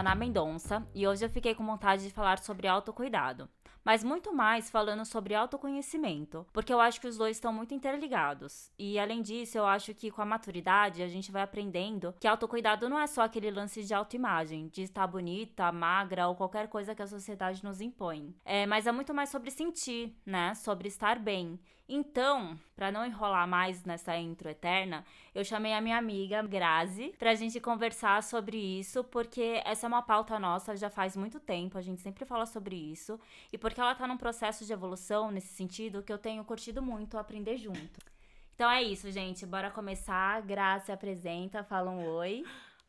Ana Mendonça e hoje eu fiquei com vontade de falar sobre autocuidado mas muito mais falando sobre autoconhecimento, porque eu acho que os dois estão muito interligados. E além disso, eu acho que com a maturidade a gente vai aprendendo que autocuidado não é só aquele lance de autoimagem, de estar bonita, magra ou qualquer coisa que a sociedade nos impõe. É, mas é muito mais sobre sentir, né? Sobre estar bem. Então, para não enrolar mais nessa intro eterna, eu chamei a minha amiga Grazi pra gente conversar sobre isso, porque essa é uma pauta nossa já faz muito tempo, a gente sempre fala sobre isso, e porque ela tá num processo de evolução nesse sentido que eu tenho curtido muito aprender junto. Então é isso, gente, bora começar. Grazi apresenta, fala um oi.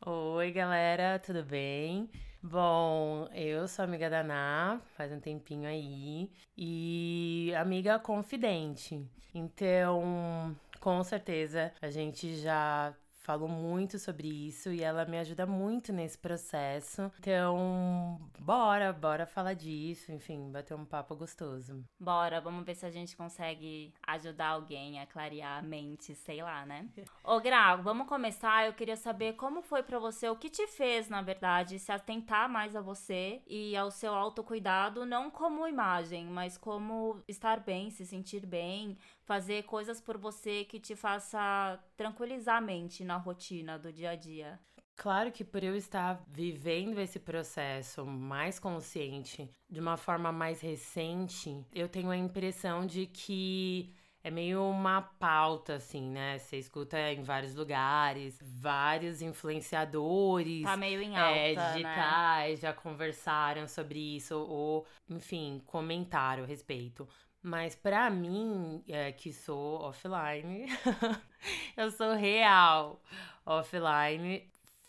Oi, galera, tudo bem? Bom, eu sou amiga da Ná, faz um tempinho aí, e amiga confidente. Então, com certeza, a gente já falou muito sobre isso e ela me ajuda muito nesse processo. Então, bora, bora falar disso, enfim, bater um papo gostoso. Bora, vamos ver se a gente consegue ajudar alguém a clarear a mente, sei lá, né? Ô, Gra, vamos começar. Eu queria saber como foi para você, o que te fez, na verdade, se atentar mais a você e ao seu autocuidado, não como imagem, mas como estar bem, se sentir bem, fazer coisas por você que te faça tranquilizar a mente na rotina do dia a dia. Claro que por eu estar vivendo esse processo mais consciente, de uma forma mais recente, eu tenho a impressão de que é meio uma pauta, assim, né? Você escuta em vários lugares, vários influenciadores. Tá meio em alta, é, digitais né? já conversaram sobre isso, ou, enfim, comentaram a respeito. Mas para mim, é, que sou offline, eu sou real offline,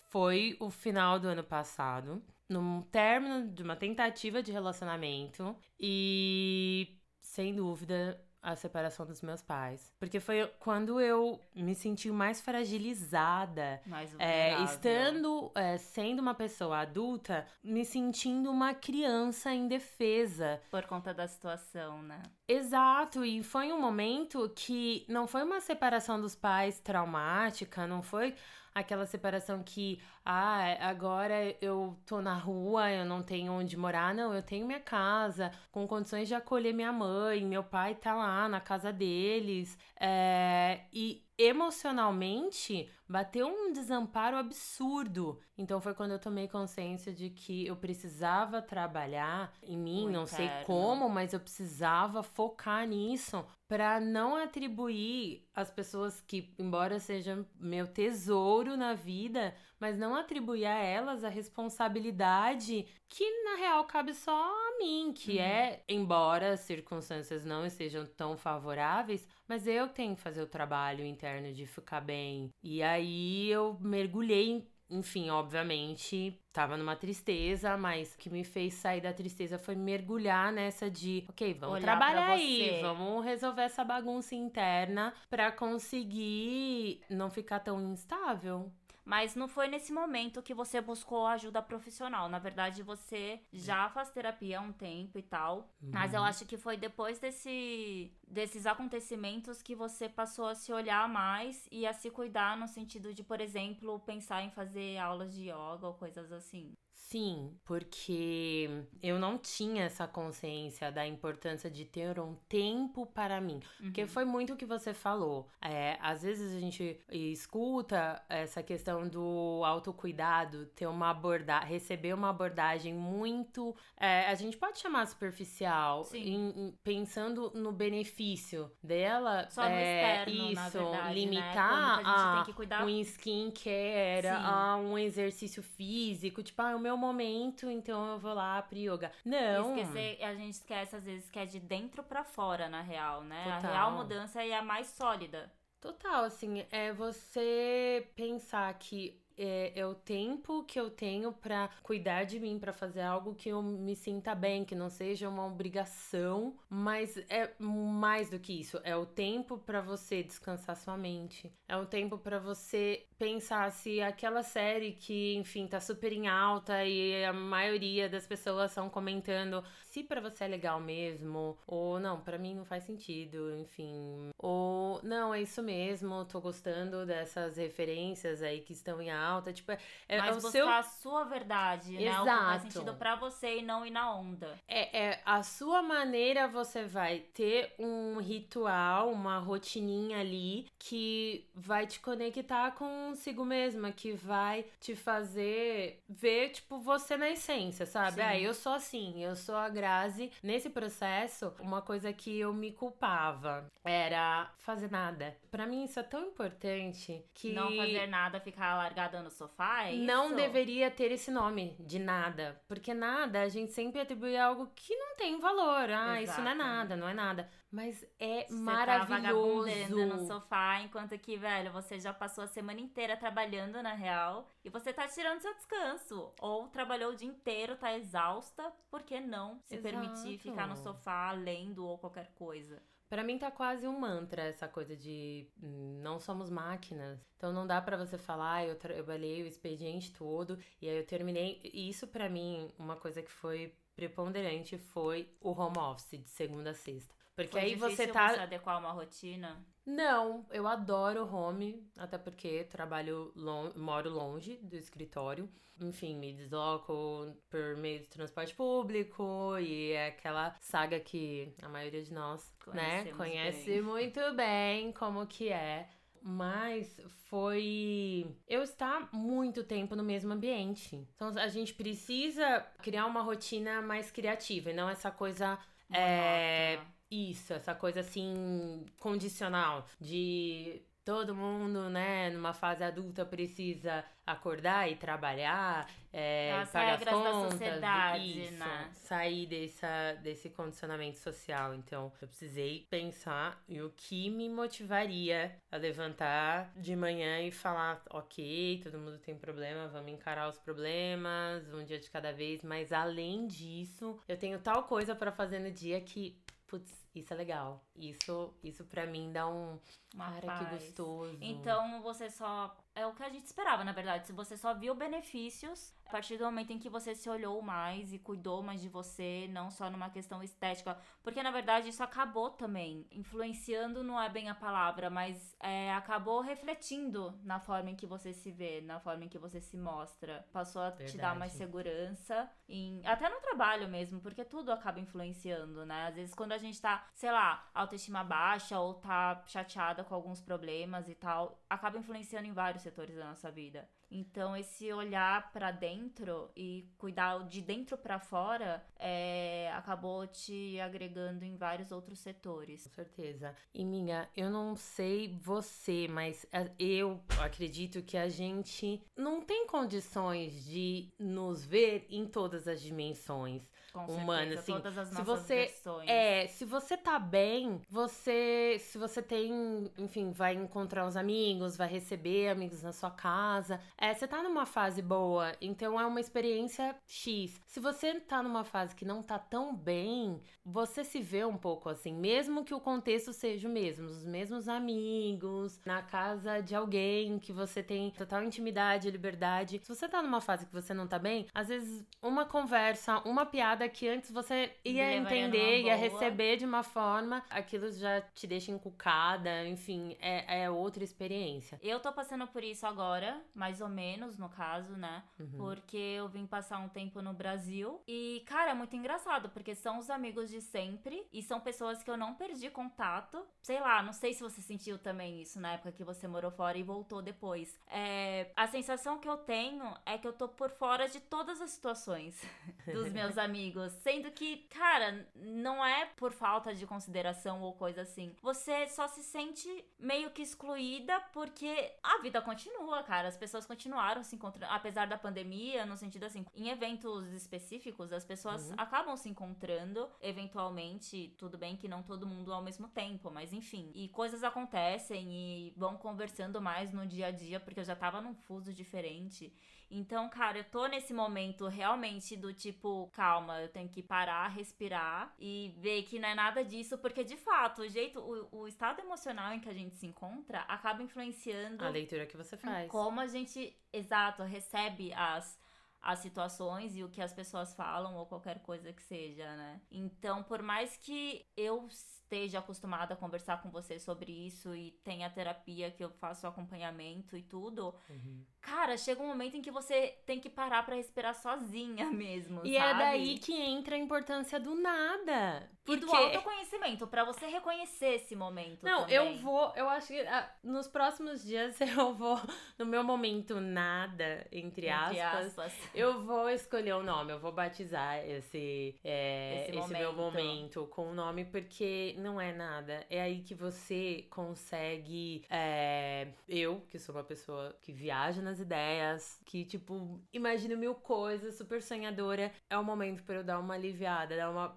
foi o final do ano passado, no término de uma tentativa de relacionamento. E sem dúvida a separação dos meus pais. Porque foi quando eu me senti mais fragilizada. Mais é, estando, é, sendo uma pessoa adulta, me sentindo uma criança indefesa. Por conta da situação, né? Exato, e foi um momento que não foi uma separação dos pais traumática, não foi aquela separação que, ah, agora eu tô na rua, eu não tenho onde morar. Não, eu tenho minha casa, com condições de acolher minha mãe, meu pai tá lá na casa deles. É, e emocionalmente bateu um desamparo absurdo. Então foi quando eu tomei consciência de que eu precisava trabalhar em mim, não sei como, mas eu precisava focar nisso para não atribuir as pessoas que, embora sejam meu tesouro na vida, mas não atribuir a elas a responsabilidade que na real cabe só a mim, que uhum. é, embora as circunstâncias não estejam tão favoráveis, mas eu tenho que fazer o trabalho interno de ficar bem. E aí eu mergulhei enfim, obviamente, tava numa tristeza, mas o que me fez sair da tristeza foi mergulhar nessa de, ok, vamos Olhar trabalhar aí, vamos resolver essa bagunça interna para conseguir não ficar tão instável. Mas não foi nesse momento que você buscou ajuda profissional. Na verdade, você já faz terapia há um tempo e tal. Uhum. Mas eu uhum. acho que foi depois desse, desses acontecimentos que você passou a se olhar mais e a se cuidar no sentido de, por exemplo, pensar em fazer aulas de yoga ou coisas assim. Sim, porque eu não tinha essa consciência da importância de ter um tempo para mim. Uhum. Porque foi muito o que você falou. É, às vezes a gente escuta essa questão do autocuidado, ter uma abordagem, receber uma abordagem muito. É, a gente pode chamar superficial, em, em, pensando no benefício dela. Só no é, externo, isso, verdade, né? limitar né? a, a um skincare, a um exercício físico. Tipo, ah, o meu momento, então eu vou lá pro yoga. Não. Esquecer, a gente esquece às vezes que é de dentro para fora, na real, né? Total. A real mudança é a mais sólida. Total, assim, é você pensar que é, é, o tempo que eu tenho para cuidar de mim, para fazer algo que eu me sinta bem, que não seja uma obrigação, mas é mais do que isso. É o tempo para você descansar sua mente. É o tempo para você pensar se aquela série que, enfim, tá super em alta e a maioria das pessoas estão comentando se para você é legal mesmo ou não, para mim não faz sentido, enfim. Ou não, é isso mesmo, tô gostando dessas referências aí que estão em alta alta. Tipo, é, é Mas o buscar seu. a sua verdade, né? O que faz Exato. sentido pra você e não ir na onda. É, é a sua maneira, você vai ter um ritual, uma rotininha ali que vai te conectar consigo mesma, que vai te fazer ver, tipo, você na essência, sabe? Sim. Ah, eu sou assim, eu sou a Grazi. Nesse processo, uma coisa que eu me culpava era fazer nada. Pra mim, isso é tão importante que. Não fazer nada, ficar largada no sofá, é Não isso? deveria ter esse nome de nada. Porque nada, a gente sempre atribui algo que não tem valor. Ah, isso não é Exato. nada, não é nada. Mas é Você tá maravilhoso. vagabundando no sofá, enquanto que, velho, você já passou a semana inteira trabalhando na real e você tá tirando seu descanso. Ou trabalhou o dia inteiro, tá exausta, por que não se permitir Exato. ficar no sofá lendo ou qualquer coisa? Pra mim tá quase um mantra essa coisa de hum, não somos máquinas. Então não dá pra você falar, "Ah, eu trabalhei o expediente todo e aí eu terminei. E Isso pra mim, uma coisa que foi preponderante foi o home office de segunda a sexta. Porque Foi aí você tá você adequar uma rotina? Não, eu adoro home, até porque trabalho lon moro longe do escritório. Enfim, me desloco por meio de transporte público e é aquela saga que a maioria de nós, né, conhece bem. muito bem como que é. Mas foi eu estar muito tempo no mesmo ambiente. Então a gente precisa criar uma rotina mais criativa e não essa coisa é. Isso, essa coisa assim, condicional, de todo mundo, né, numa fase adulta precisa acordar e trabalhar, é, As pagar as regras da contas, sociedade, isso, né? sair dessa, desse condicionamento social. Então, eu precisei pensar em o que me motivaria a levantar de manhã e falar, ok, todo mundo tem problema, vamos encarar os problemas, um dia de cada vez, mas além disso, eu tenho tal coisa pra fazer no dia que Putz, isso é legal. Isso, isso para mim dá um. Uma Cara, que paz. gostoso. Então você só. É o que a gente esperava, na verdade. Se você só viu benefícios a partir do momento em que você se olhou mais e cuidou mais de você, não só numa questão estética. Porque na verdade isso acabou também. Influenciando não é bem a palavra, mas é, acabou refletindo na forma em que você se vê, na forma em que você se mostra. Passou a te dar mais Verdade. segurança. Em, até no trabalho mesmo, porque tudo acaba influenciando, né? Às vezes quando a gente tá, sei lá, autoestima baixa ou tá chateada com alguns problemas e tal, acaba influenciando em vários setores da nossa vida. Então, esse olhar pra dentro e cuidar de dentro pra fora é, acabou te agregando em vários outros setores. Com certeza. E minha, eu não sei você, mas é, eu acredito que a gente não tem condições de nos ver em todas as dimensões. Com Humana, certeza, assim, todas as se nossas você- versões. É, se você tá bem, você. Se você tem. Enfim, vai encontrar os amigos, vai receber amigos na sua casa. É, você tá numa fase boa, então é uma experiência X. Se você tá numa fase que não tá tão bem, você se vê um pouco assim, mesmo que o contexto seja o mesmo, os mesmos amigos, na casa de alguém que você tem total intimidade, liberdade. Se você tá numa fase que você não tá bem, às vezes uma conversa, uma piada que antes você ia entender, ia receber de uma forma, aquilo já te deixa encucada, enfim, é, é outra experiência. Eu tô passando por isso agora, mais ou menos, no caso, né? Uhum. Porque eu vim passar um tempo no Brasil. E, cara, é muito engraçado, porque são os amigos de sempre e são pessoas que eu não perdi contato. Sei lá, não sei se você sentiu também isso na época que você morou fora e voltou depois. É, a sensação que eu tenho é que eu tô por fora de todas as situações dos meus amigos. Sendo que, cara, não é por falta de consideração ou coisa assim. Você só se sente meio que excluída porque a vida continua, cara. As pessoas continuaram se encontrando, apesar da pandemia, no sentido assim, em eventos específicos, as pessoas Uhum. acabam se encontrando, eventualmente, tudo bem que não todo mundo ao mesmo tempo, mas enfim. E coisas acontecem e vão conversando mais no dia a dia, porque eu já tava num fuso diferente. Então, cara, eu tô nesse momento realmente do tipo, calma, eu tenho que parar, respirar e ver que não é nada disso, porque de fato, o jeito, o, o estado emocional em que a gente se encontra acaba influenciando A leitura que você faz. como a gente, exato, recebe as, as situações e o que as pessoas falam ou qualquer coisa que seja, né? Então, por mais que eu esteja acostumada a conversar com você sobre isso e tenha terapia que eu faço acompanhamento e tudo, uhum. cara, chega um momento em que você tem que parar para respirar sozinha mesmo. E sabe? é daí que entra a importância do nada. Porque... E do autoconhecimento, para você reconhecer esse momento. Não, também. eu vou, eu acho que ah, nos próximos dias eu vou, no meu momento nada, entre, entre aspas, aspas, eu vou escolher o um nome, eu vou batizar esse, é, esse, esse meu momento com o um nome, porque não é nada. É aí que você consegue. É, eu, que sou uma pessoa que viaja nas ideias, que, tipo, imagino mil coisas, super sonhadora, é o momento para eu dar uma aliviada, dar uma.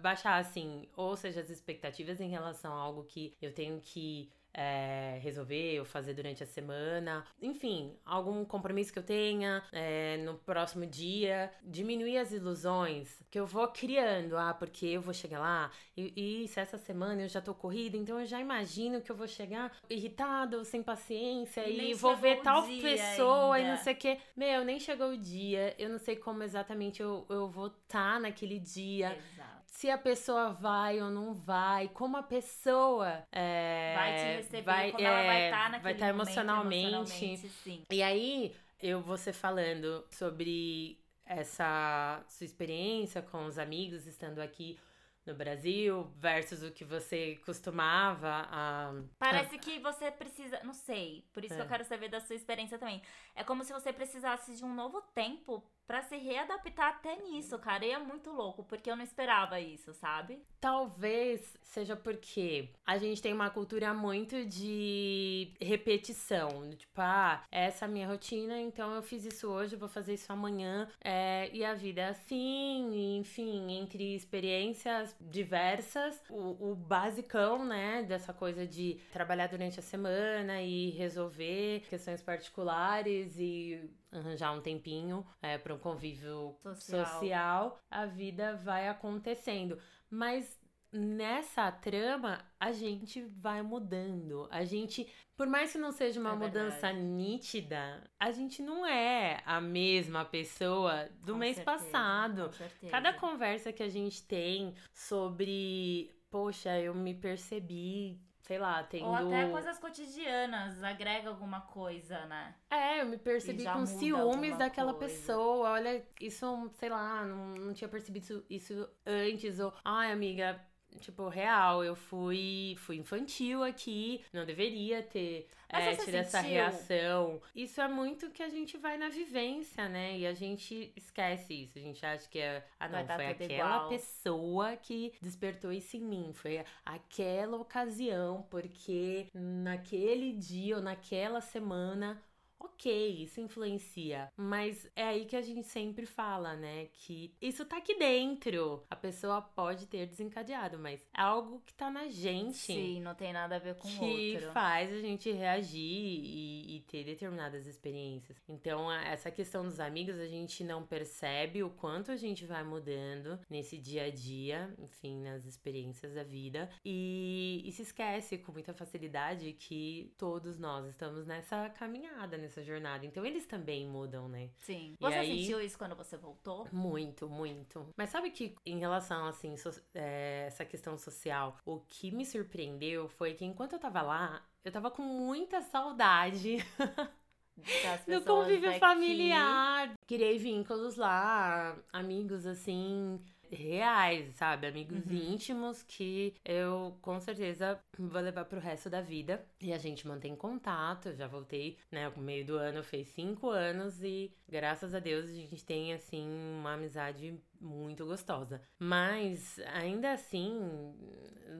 baixar, assim, ou seja, as expectativas em relação a algo que eu tenho que é, resolver ou fazer durante a semana. Enfim, algum compromisso que eu tenha é, no próximo dia. Diminuir as ilusões que eu vou criando. Ah, porque eu vou chegar lá e, se essa semana eu já tô corrida, então eu já imagino que eu vou chegar irritado, sem paciência e, e vou ver tal pessoa ainda. e não sei o que. Meu, nem chegou o dia, eu não sei como exatamente eu, eu vou estar tá naquele dia. Exato se a pessoa vai ou não vai, como a pessoa é, vai te receber, vai, como é, ela vai estar tá naquele vai estar tá emocionalmente. emocionalmente sim. E aí, eu você falando sobre essa sua experiência com os amigos estando aqui no Brasil versus o que você costumava a. Parece que você precisa. Não sei. Por isso é. que eu é. quero saber da sua experiência também. É como se você precisasse de um novo tempo para se readaptar até nisso, cara. E é muito louco, porque eu não esperava isso, sabe? Talvez seja porque a gente tem uma cultura muito de repetição. Tipo, ah, essa é a minha rotina, então eu fiz isso hoje, vou fazer isso amanhã. É, e a vida é assim, enfim, entre experiências diversas, o, o basicão, né, dessa coisa de trabalhar durante a semana e resolver questões particulares e arranjar um tempinho é, para um convívio social. social, a vida vai acontecendo. Mas nessa trama, a gente vai mudando. A gente, por mais que não seja uma é mudança nítida, a gente não é a mesma pessoa do com mês certeza, passado. Cada conversa que a gente tem sobre, poxa, eu me percebi sei lá, tendo. Ou até coisas cotidianas, agrega alguma coisa, né? É, eu me percebi com ciúmes daquela coisa. pessoa. Olha, isso, sei lá, não, não tinha percebido isso, isso antes. Ou, ai, amiga, tipo, real, eu fui, fui infantil aqui, não deveria ter é, tido essa reação. Isso é muito que a gente vai na vivência, né? E a gente esquece isso. A gente acha que é. Ah, não, foi aquela igual. pessoa que despertou isso em mim. Foi aquela ocasião, porque naquele dia ou naquela semana Ok, isso influencia, mas é aí que a gente sempre fala, né? Que isso tá aqui dentro. A pessoa pode ter desencadeado, mas é algo que tá na gente. Sim, não tem nada a ver com o outro. Que faz a gente reagir e, e ter determinadas experiências. Então, essa questão dos amigos, a gente não percebe o quanto a gente vai mudando nesse dia a dia, enfim, nas experiências da vida. E, e se esquece com muita facilidade que todos nós estamos nessa caminhada, nessa nessa jornada. Então eles também mudam, né? Sim. E você aí... sentiu isso quando você voltou? Muito, muito. Mas sabe que em relação, assim, so, é, essa questão social, o que me surpreendeu foi que enquanto eu tava lá, eu tava com muita saudade. do convívio daqui. familiar. Criei vínculos lá, amigos assim, reais, sabe? Amigos uhum. íntimos que eu com certeza vou levar pro resto da vida. E a gente mantém contato. Eu já voltei, né? No meio do ano fez cinco anos e graças a Deus a gente tem, assim, uma amizade muito gostosa. Mas ainda assim,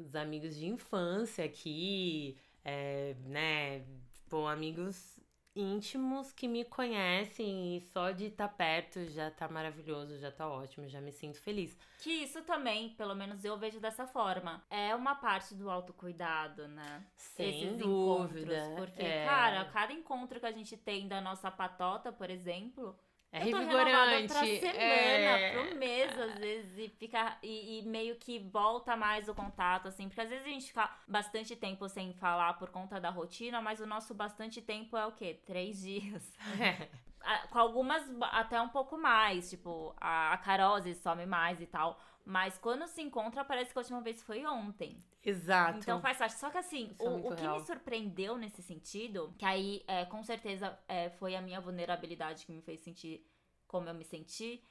os amigos de infância aqui, é, né? Tipo, amigos íntimos que me conhecem e só de estar tá perto já tá maravilhoso, já tá ótimo, já me sinto feliz. Que isso também, pelo menos eu vejo dessa forma, é uma parte do autocuidado, né? Sem Esses dúvida. Encontros, porque, é... cara, cada encontro que a gente tem da nossa patota, por exemplo, É eu tô revigorante. pra semana, é... pro mês, às vezes, e fica. E, e, meio que volta mais o contato, assim, porque às vezes a gente fica bastante tempo sem falar por conta da rotina, mas o nosso bastante tempo é o quê? Três dias. É. Com algumas até um pouco mais, tipo, a, a Carol às vezes some mais e tal. Mas quando se encontra, parece que a última vez foi ontem. Exato. Então faz parte. Só que assim, o, é o, que real. me surpreendeu nesse sentido, que aí é, com certeza é, foi a minha vulnerabilidade que me fez sentir como eu me senti.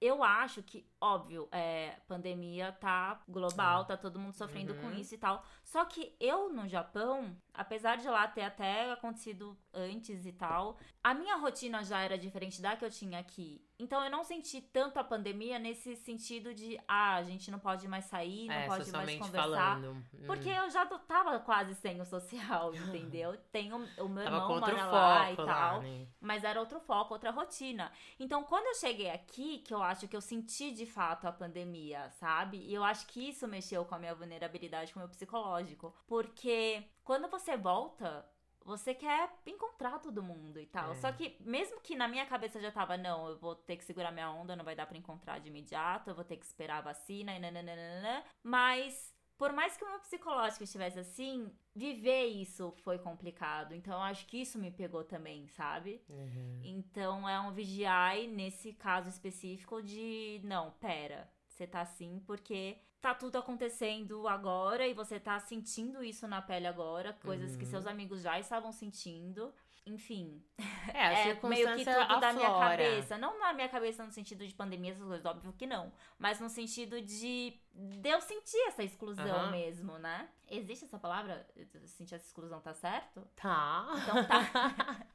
Eu acho que, óbvio, é, pandemia tá global, ah. tá todo mundo sofrendo uhum. com isso e tal. Só que eu no Japão, apesar de lá ter até acontecido antes e tal, a minha rotina já era diferente da que eu tinha aqui. Então eu não senti tanto a pandemia nesse sentido de, ah, a gente não pode mais sair, não é, pode mais conversar. Falando. Hum. Porque eu já tava quase sem o social, entendeu? Tenho o meu tava irmão mora lá e tal. Lá, né? Mas era outro foco, outra rotina. Então quando eu cheguei aqui, que eu acho que eu senti de fato a pandemia, sabe? E eu acho que isso mexeu com a minha vulnerabilidade, com o meu psicológico. Porque quando você volta, você quer encontrar todo mundo e tal. É. Só que, mesmo que na minha cabeça já tava, não, eu vou ter que segurar minha onda, não vai dar para encontrar de imediato, eu vou ter que esperar a vacina e nananana. Mas, por mais que o meu psicológico estivesse assim, viver isso foi complicado. Então, eu acho que isso me pegou também, sabe? Uhum. Então, é um vigiar nesse caso específico de, não, pera, você tá assim porque tá tudo acontecendo agora e você tá sentindo isso na pele agora, coisas uhum. que seus amigos já estavam sentindo. Enfim. É, a é meio que tudo aflora. da minha cabeça. Não na minha cabeça no sentido de pandemia, essas coisas, óbvio que não. Mas no sentido de, de eu sentir essa exclusão uhum. mesmo, né? Existe essa palavra? Sentir essa exclusão, tá certo? Tá. Então tá.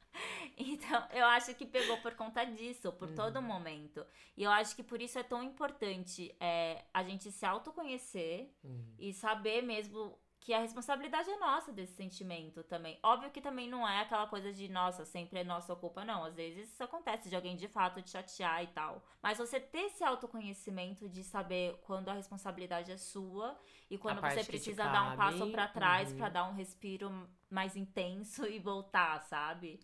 Então, eu acho que pegou por conta disso, por uhum. todo momento. E eu acho que por isso é tão importante é, a gente se autoconhecer uhum. e saber mesmo que a responsabilidade é nossa desse sentimento também. Óbvio que também não é aquela coisa de, nossa, sempre é nossa culpa, não. Às vezes isso acontece de alguém de fato te chatear e tal. Mas você ter esse autoconhecimento de saber quando a responsabilidade é sua e quando você precisa dar um passo para trás uhum. para dar um respiro mais intenso e voltar, sabe?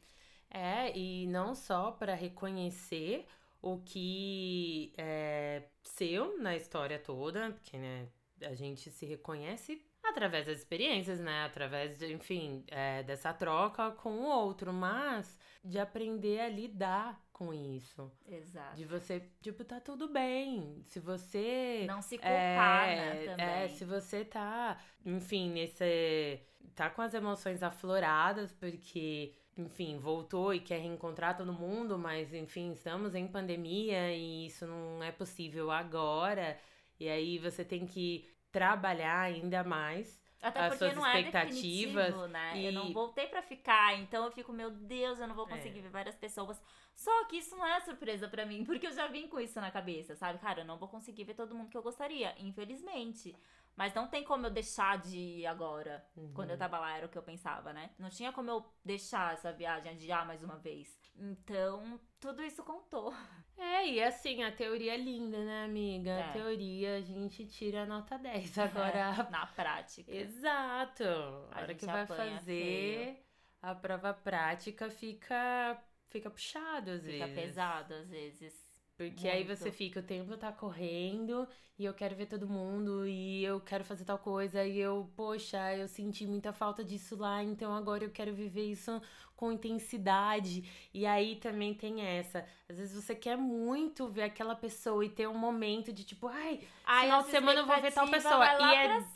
É, e não só para reconhecer o que é seu na história toda, porque né, a gente se reconhece através das experiências, né? Através, de, enfim, é, dessa troca com o outro, mas de aprender a lidar com isso. Exato. De você, tipo, tá tudo bem. Se você. Não se culpar, é, né, também. É, se você tá, enfim, nesse. tá com as emoções afloradas, porque enfim, voltou e quer reencontrar todo mundo, mas enfim, estamos em pandemia e isso não é possível agora. E aí você tem que trabalhar ainda mais até as porque suas não é expectativas. É né? E... Eu não voltei para ficar, então eu fico, meu Deus, eu não vou conseguir é. ver várias pessoas. Só que isso não é surpresa para mim, porque eu já vim com isso na cabeça, sabe? Cara, eu não vou conseguir ver todo mundo que eu gostaria, infelizmente. Mas não tem como eu deixar de ir agora. Uhum. Quando eu tava lá, era o que eu pensava, né? Não tinha como eu deixar essa viagem adiar mais uma vez. Então, tudo isso contou. É, e assim, a teoria é linda, né, amiga? É. A teoria a gente tira a nota 10. Agora. É, na prática. Exato. A, a hora que vai fazer feio. a prova prática fica. Fica puxado às fica vezes. Fica pesado às vezes. Porque Muito. aí você fica, o tempo tá correndo e eu quero ver todo mundo e eu quero fazer tal coisa e eu, poxa, eu senti muita falta disso lá, então agora eu quero viver isso com intensidade. E aí também tem essa. Às vezes você quer muito ver aquela pessoa e ter um momento de tipo, ai, ai final de semana eu vou ver tal pessoa.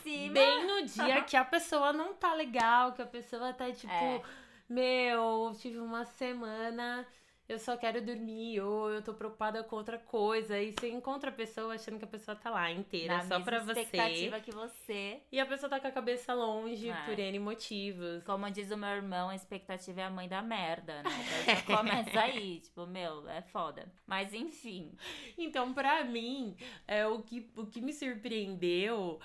E é bem no dia que a pessoa não tá legal, que a pessoa tá tipo, é. meu, tive uma semana eu só quero dormir, ou eu tô preocupada com outra coisa. E você encontra a pessoa achando que a pessoa tá lá inteira, Na só pra você. expectativa que você. E a pessoa tá com a cabeça longe é. por N motivos. Como diz o meu irmão, a expectativa é a mãe da merda, né? Então começa aí, tipo, meu, é foda. Mas enfim. Então, pra mim, é, o, que, o que me surpreendeu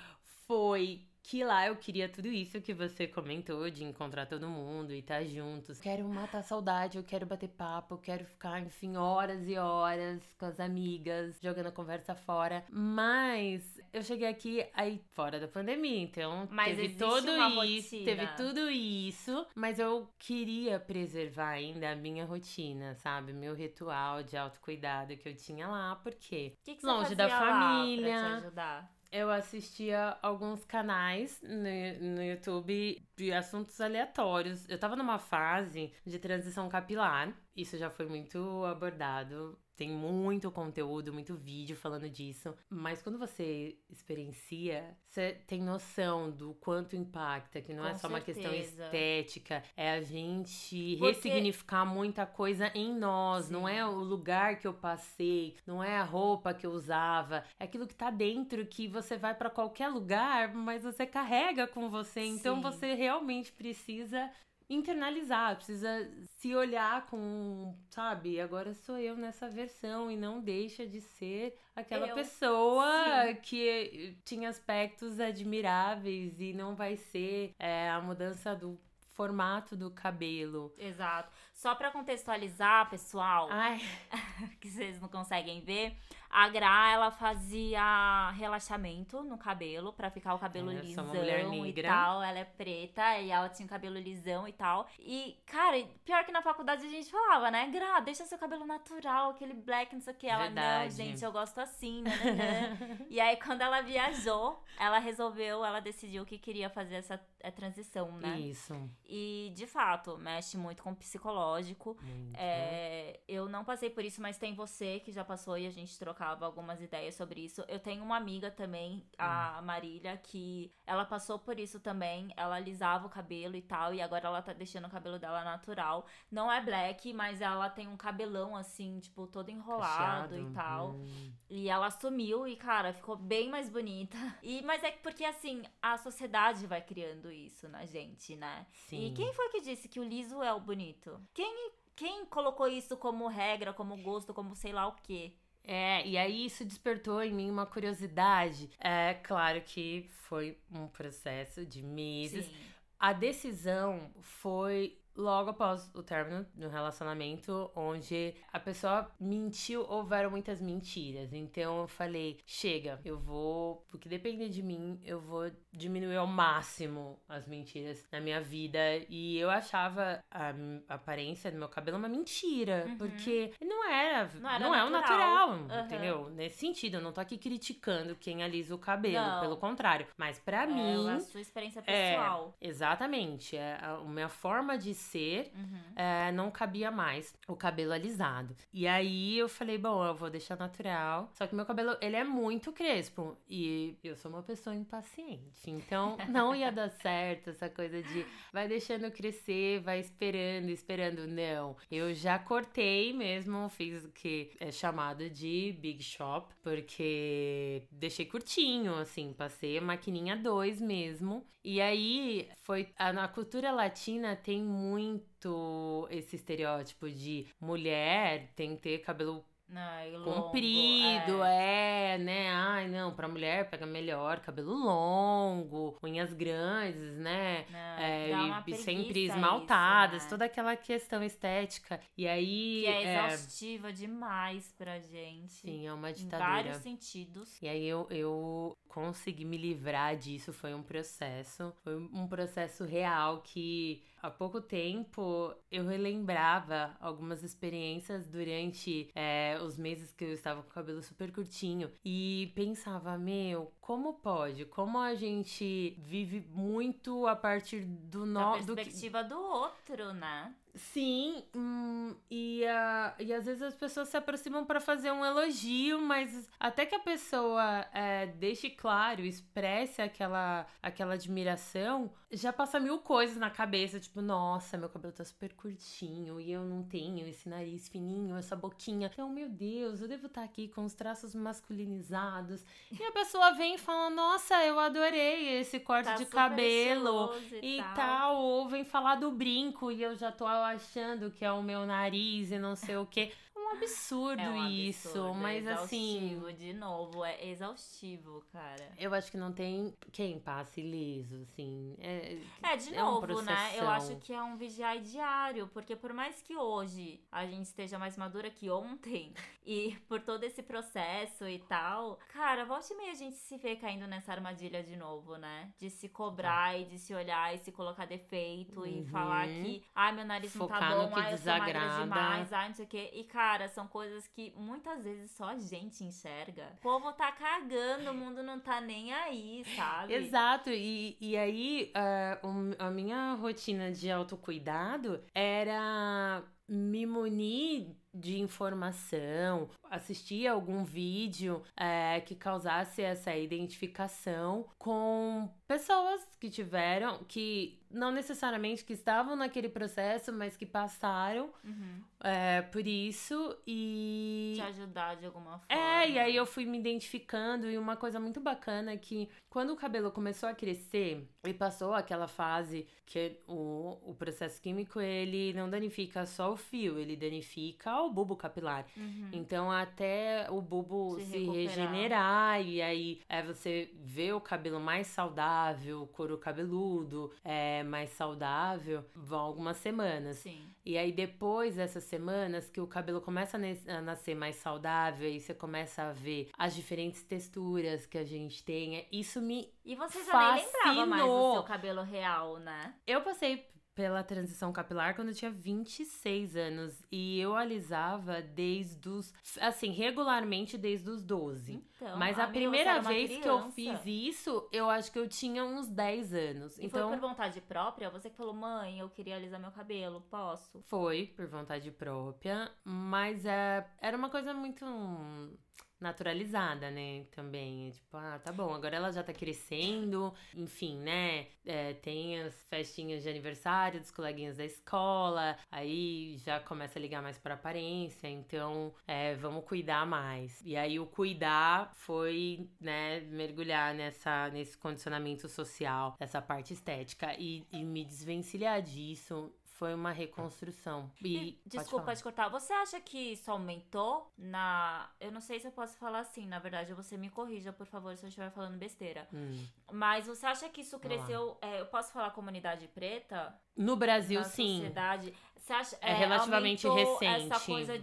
foi que lá eu queria tudo isso que você comentou, de encontrar todo mundo e estar tá juntos. Quero matar a saudade, eu quero bater papo, eu quero ficar, enfim, horas e horas com as amigas, jogando a conversa fora. Mas eu cheguei aqui aí fora da pandemia, então Mas teve uma isso, rotina. teve tudo isso, mas eu queria preservar ainda a minha rotina, sabe? Meu ritual de autocuidado que eu tinha lá, porque que, que Longe da lá família. Pra te ajudar? Eu assistia alguns canais no, no YouTube de assuntos aleatórios. Eu tava numa fase de transição capilar, isso já foi muito abordado. Tem muito conteúdo, muito vídeo falando disso. Mas quando você experiencia, você tem noção do quanto impacta, que não Com é só uma questão certeza. estética, é a gente Porque- ressignificar muita coisa em nós. Não Sim. é o lugar que eu passei, não é a roupa que eu usava, é aquilo que tá dentro que você vai pra qualquer lugar, mas você carrega com você. Então Sim. você realmente precisa internalizar, precisa se olhar com, sabe, agora sou eu nessa versão e não deixa de ser aquela Eu- pessoa sim. que tinha aspectos admiráveis e não vai ser é, a mudança do formato do cabelo. Exato. Só pra contextualizar, pessoal, Ai, que vocês não conseguem ver, a Gra, ela fazia relaxamento no cabelo pra ficar o cabelo É, lisão e tal. Ela é preta e ela tinha o cabelo lisão e tal. E, cara, pior que na faculdade a gente falava, né? Gra, deixa seu cabelo natural, aquele black, não sei o que. Ela, não, Verdade. gente, eu gosto assim, né? né, né." e aí, quando ela viajou, ela resolveu, ela decidiu que queria fazer essa eh, transição, né? isso. E, de fato, mexe muito com o psicológico. Muito. É, eu não passei por isso, mas tem você que já passou e a gente trocava algumas ideias sobre isso. Eu tenho uma amiga também, a Marília, que ela passou por isso também. Ela alisava o cabelo e tal, e agora ela tá deixando o cabelo dela natural. Não é black, mas ela tem um cabelão assim, tipo, todo enrolado Cacheado. e tal. Hum. E ela sumiu e, cara, ficou bem mais bonita. E, mas é porque, assim, a sociedade vai criando isso na gente, né? Sim. E quem foi que disse que o liso é o bonito? Quem, quem colocou isso como regra, como gosto, como sei lá o quê? É, e aí isso despertou em mim uma curiosidade. É claro que foi um processo de meses. Sim. A decisão foi logo após o término do relacionamento, onde a pessoa mentiu, houveram muitas mentiras. Então eu falei: chega, eu vou, porque depende de mim, eu vou diminuir ao máximo as mentiras na minha vida. E eu achava a aparência do meu cabelo uma mentira, Uhum. porque não era, Não era é o natural. Aham. entendeu? Nesse sentido, eu não tô aqui criticando quem alisa o cabelo, Não. pelo contrário. Mas pra É mim, a sua experiência é, pessoal. exatamente. É, a, a minha forma de ser Uhum. é, não cabia mais o cabelo alisado. E aí eu falei, bom, eu vou deixar natural. Só que meu cabelo, ele é muito crespo. E eu sou uma pessoa impaciente. Então não ia dar certo essa coisa de vai deixando crescer, vai esperando, esperando. Não. Eu já cortei mesmo, fiz o que é chamado de Big Shop, porque deixei curtinho, assim, passei a maquininha 2 mesmo. E aí foi. a- cultura latina tem muito esse estereótipo de mulher tem que ter cabelo Ai, longo, comprido, é. é. né? Ai, não, pra mulher pega melhor cabelo longo, unhas grandes, né? Não, É, e, sempre esmaltadas, isso, né? toda aquela questão estética. E aí. Que é é, exaustiva demais pra gente. sim, é uma Em ditadura. vários sentidos. E aí eu, eu consegui me livrar disso, foi um processo. Foi um processo real que há pouco tempo eu relembrava algumas experiências durante é, os meses que eu estava com o cabelo super curtinho. E pensava, meu, como pode? Como a gente vive muito a partir do Da nosso. perspectiva do outro, né? Sim, hum, e, ah, e às vezes as pessoas se aproximam pra fazer um elogio, mas até que a pessoa é, deixe claro, expresse aquela, aquela admiração, já passa mil coisas na cabeça, tipo, nossa, meu cabelo tá super curtinho e eu não tenho esse nariz fininho, essa boquinha. Então, meu Deus, eu devo estar aqui com os traços masculinizados. E a pessoa vem e fala, nossa, eu adorei esse corte Tá de cabelo e tal. tal, ou vem falar do brinco e eu já tô achando que é o meu nariz e não sei o quê. Um absurdo é um isso, absurdo, mas é assim. De novo, é exaustivo, cara. Eu acho que não tem quem passe liso, assim. É, é de é novo, né? Eu acho que é um vigiar diário, porque por mais que hoje a gente esteja mais madura que ontem, e por todo esse processo e tal, cara, volte e meia a gente se vê caindo nessa armadilha de novo, né? De se cobrar e de se olhar e se colocar defeito uhum. e falar que, ai, meu nariz Focar não tá bom, ai, eu sou magra demais, ai, não sei o quê. E, cara, são coisas que muitas vezes só a gente enxerga. O povo tá cagando, o mundo não tá nem aí, sabe? Exato. E, e aí, uh, a minha rotina de autocuidado era me munir de informação, assistir algum vídeo é, que causasse essa identificação com pessoas que tiveram, que não necessariamente que estavam naquele processo, mas que passaram uhum. é, por isso e. Te ajudar de alguma forma. É, e aí eu fui me identificando, e uma coisa muito bacana é que quando o cabelo começou a crescer e passou aquela fase que o, o processo químico ele não danifica só o fio, ele danifica o bulbo capilar. Uhum. Então, até o bulbo se, se regenerar, e aí é você vê o cabelo mais saudável, o couro cabeludo é mais saudável, vão algumas semanas. Sim. E aí, depois dessas semanas, que o cabelo começa a nascer mais saudável, e você começa a ver as diferentes texturas que a gente tem, é, isso me. E você já fascinou. nem lembrava mais do seu cabelo real, né? Eu passei pela transição capilar quando eu tinha 26 anos. E eu alisava desde os. Assim, regularmente desde os 12. Então, Mas a primeira vez criança. que eu fiz isso, eu acho que eu tinha uns 10 anos. E então, foi por vontade própria? Você que falou, mãe, eu queria alisar meu cabelo, posso? Foi, por vontade própria. Mas é, era uma coisa muito naturalizada, né? Também. É tipo, ah, tá bom, agora ela já tá crescendo, enfim, né? É, tem as festinhas de aniversário dos coleguinhas da escola, aí já começa a ligar mais pra aparência, então é, vamos cuidar mais. E aí o cuidar foi, né, mergulhar nessa, nesse condicionamento social, essa parte estética e, e me desvencilhar disso foi uma reconstrução. E, desculpa te cortar. Você acha que isso aumentou na. Eu não sei se eu posso falar assim, na verdade, você me corrija, por favor, se eu estiver falando besteira. Hum. Mas você acha que isso cresceu. É, eu posso falar comunidade preta? No Brasil, sim. Sociedade. Você acha, é, é relativamente recente.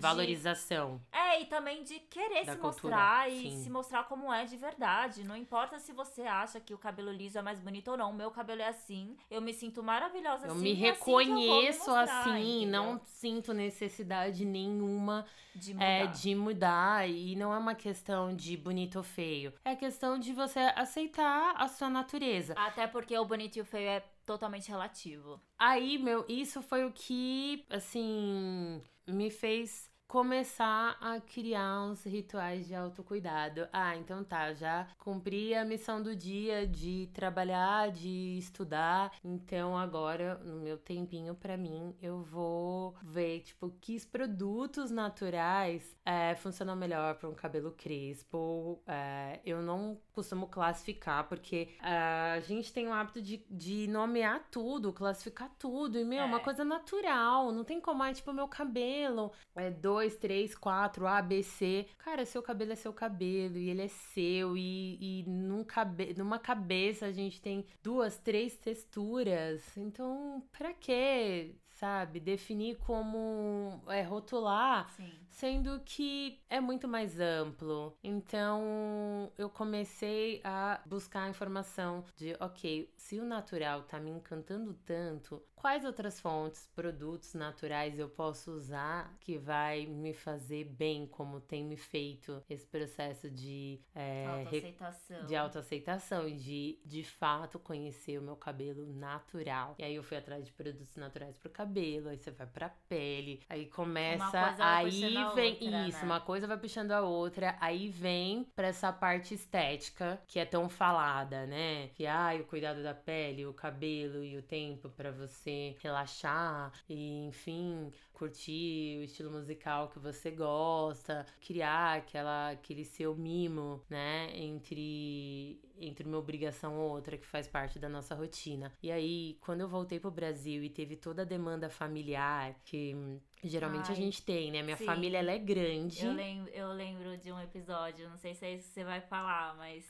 valorização. De, é, e também de querer se cultura, mostrar e sim. se mostrar como é de verdade. Não importa se você acha que o cabelo liso é mais bonito ou não. Meu cabelo é assim. Eu me sinto maravilhosa eu assim. Me reconheço assim, me mostrar, assim. Não sinto necessidade nenhuma de é, mudar. É, de mudar. E não é uma questão de bonito ou feio. É questão de você aceitar a sua natureza. Até porque o bonito e o feio é totalmente relativo. Aí, meu, isso foi o que, assim, me fez começar a criar uns rituais de autocuidado. Ah, então tá, já cumpri a missão do dia de trabalhar, de estudar. Então agora, no meu tempinho para mim, eu vou ver, tipo, que produtos naturais é, funcionam melhor para um cabelo crespo. É, eu não costumo classificar, porque uh, a gente tem o hábito de, de nomear tudo, classificar tudo. E, meu, é uma coisa natural. Não tem como, é tipo, meu cabelo é dois dois, três, quatro, A, B, C. Cara, seu cabelo é seu cabelo e ele é seu. E, e num cabe numa cabeça a gente tem duas, três texturas. Então, pra quê? Sabe? Definir como é, rotular, Sim. sendo que é muito mais amplo. Então, eu comecei a buscar a informação de, ok, se o natural tá me encantando tanto, quais outras fontes, produtos naturais eu posso usar que vai me fazer bem, como tem me feito esse processo de é, autoaceitação. de autoaceitação e de de fato conhecer o meu cabelo natural. E aí eu fui atrás de produtos naturais pro cabelo, aí você vai pra pele, aí começa, aí vem outra, isso, né? uma coisa vai puxando a outra, aí vem pra essa parte estética que é tão falada, né? Que ai, o cuidado da pele, o cabelo e o tempo para você relaxar e, enfim, curtir o estilo musical que você gosta, criar aquela, aquele seu mimo, né, entre entre uma obrigação ou outra que faz parte da nossa rotina. E aí, quando eu voltei pro Brasil e teve toda a demanda familiar, que geralmente Ai, a gente tem, né? Minha sim. família ela é grande. Eu lembro, eu lembro de um episódio, não sei se é isso que você vai falar, mas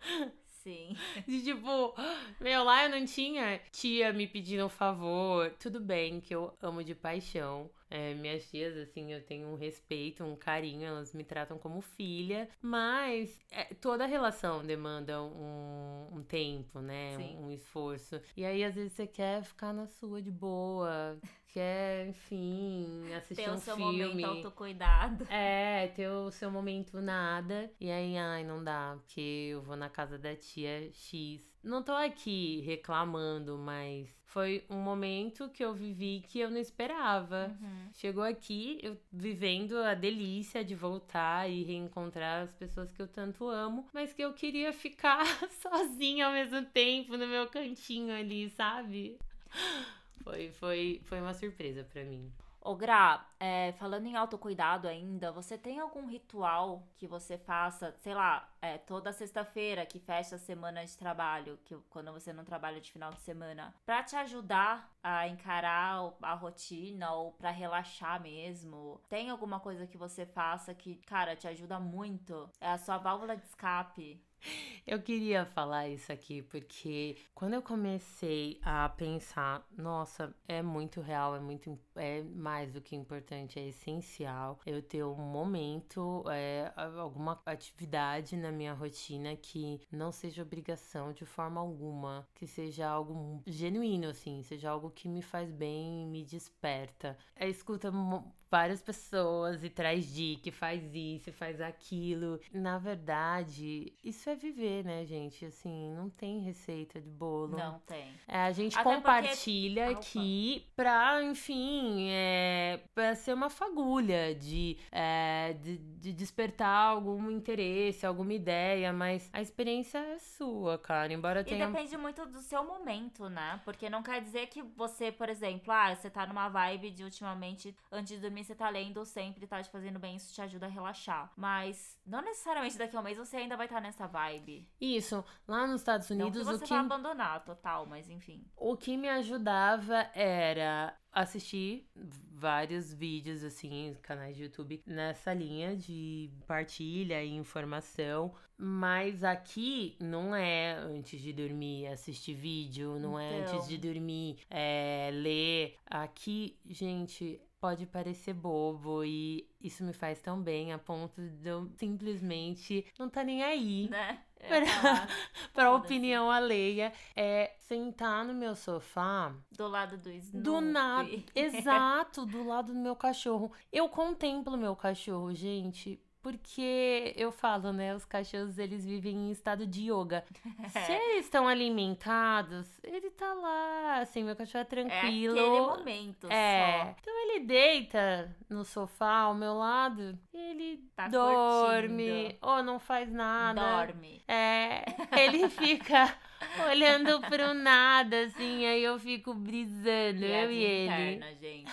Sim. De tipo, meu, lá eu não tinha tia me pedindo um favor. Tudo bem que eu amo de paixão. É, minhas tias, assim, eu tenho um respeito, um carinho, elas me tratam como filha, mas é, toda relação demanda um, um tempo, né? Um, um, esforço. E aí, às vezes, você quer ficar na sua de boa, quer, enfim, assistir ter um filme. Ter o seu momento autocuidado. É, ter o seu momento nada. E aí, ai, não dá, porque eu vou na casa da tia X não tô aqui reclamando, mas foi um momento que eu vivi que eu não esperava. Uhum. Chegou aqui, eu vivendo a delícia de voltar e reencontrar as pessoas que eu tanto amo, mas que eu queria ficar sozinha ao mesmo tempo no meu cantinho ali, sabe? Foi, foi, foi uma surpresa para mim. Ô Gra, é, falando em autocuidado ainda, você tem algum ritual que você faça, sei lá, é, toda sexta-feira que fecha a semana de trabalho, que quando você não trabalha de final de semana, para te ajudar a encarar a rotina ou para relaxar mesmo? Tem alguma coisa que você faça que, cara, te ajuda muito? É a sua válvula de escape? Eu queria falar isso aqui porque quando eu comecei a pensar, nossa, é muito real, é muito é mais do que importante, é essencial eu ter um momento, é, alguma atividade na minha rotina que não seja obrigação de forma alguma, que seja algo genuíno, assim, seja algo que me faz bem, me desperta. É escuta várias pessoas e traz dica, faz isso, faz aquilo. Na verdade, isso é viver, né, gente? Assim, não tem receita de bolo. Não tem. É, a gente Até compartilha porque... aqui pra, enfim, é, pra ser uma fagulha de, é, de, de, despertar algum interesse, alguma ideia, mas a experiência é sua, cara. Embora tenha. E depende muito do seu momento, né? Porque não quer dizer que você, por exemplo, ah, você tá numa vibe de ultimamente, antes de dormir, você tá lendo sempre, tá te fazendo bem, isso te ajuda a relaxar. Mas não necessariamente daqui a um mês você ainda vai estar tá nessa vibe. Isso. Lá nos Estados Unidos. Não que você o que... vai abandonar total, mas enfim. O que me ajudava era assistir vários vídeos, assim, canais de YouTube nessa linha de partilha e informação. Mas aqui não é antes de dormir assistir vídeo, não então... é antes de dormir é, ler. Aqui, gente, pode parecer bobo e isso me faz tão bem a ponto de eu simplesmente não tá nem aí. Né? Pra, pra opinião alheia. É sentar no meu sofá. Do lado do Snoopy. Do nada. Exato, do lado do meu cachorro. Eu contemplo meu cachorro, gente, porque eu falo, né? Os cachorros eles vivem em estado de yoga. Se eles estão alimentados, ele tá lá, assim, meu cachorro é tranquilo. É aquele momento é. Só. Então ele deita no sofá ao meu lado ele tá dorme curtindo. ou não faz nada. Dorme. É, ele fica olhando pro nada, assim, aí eu fico brisando, e eu e ele. Interna, gente,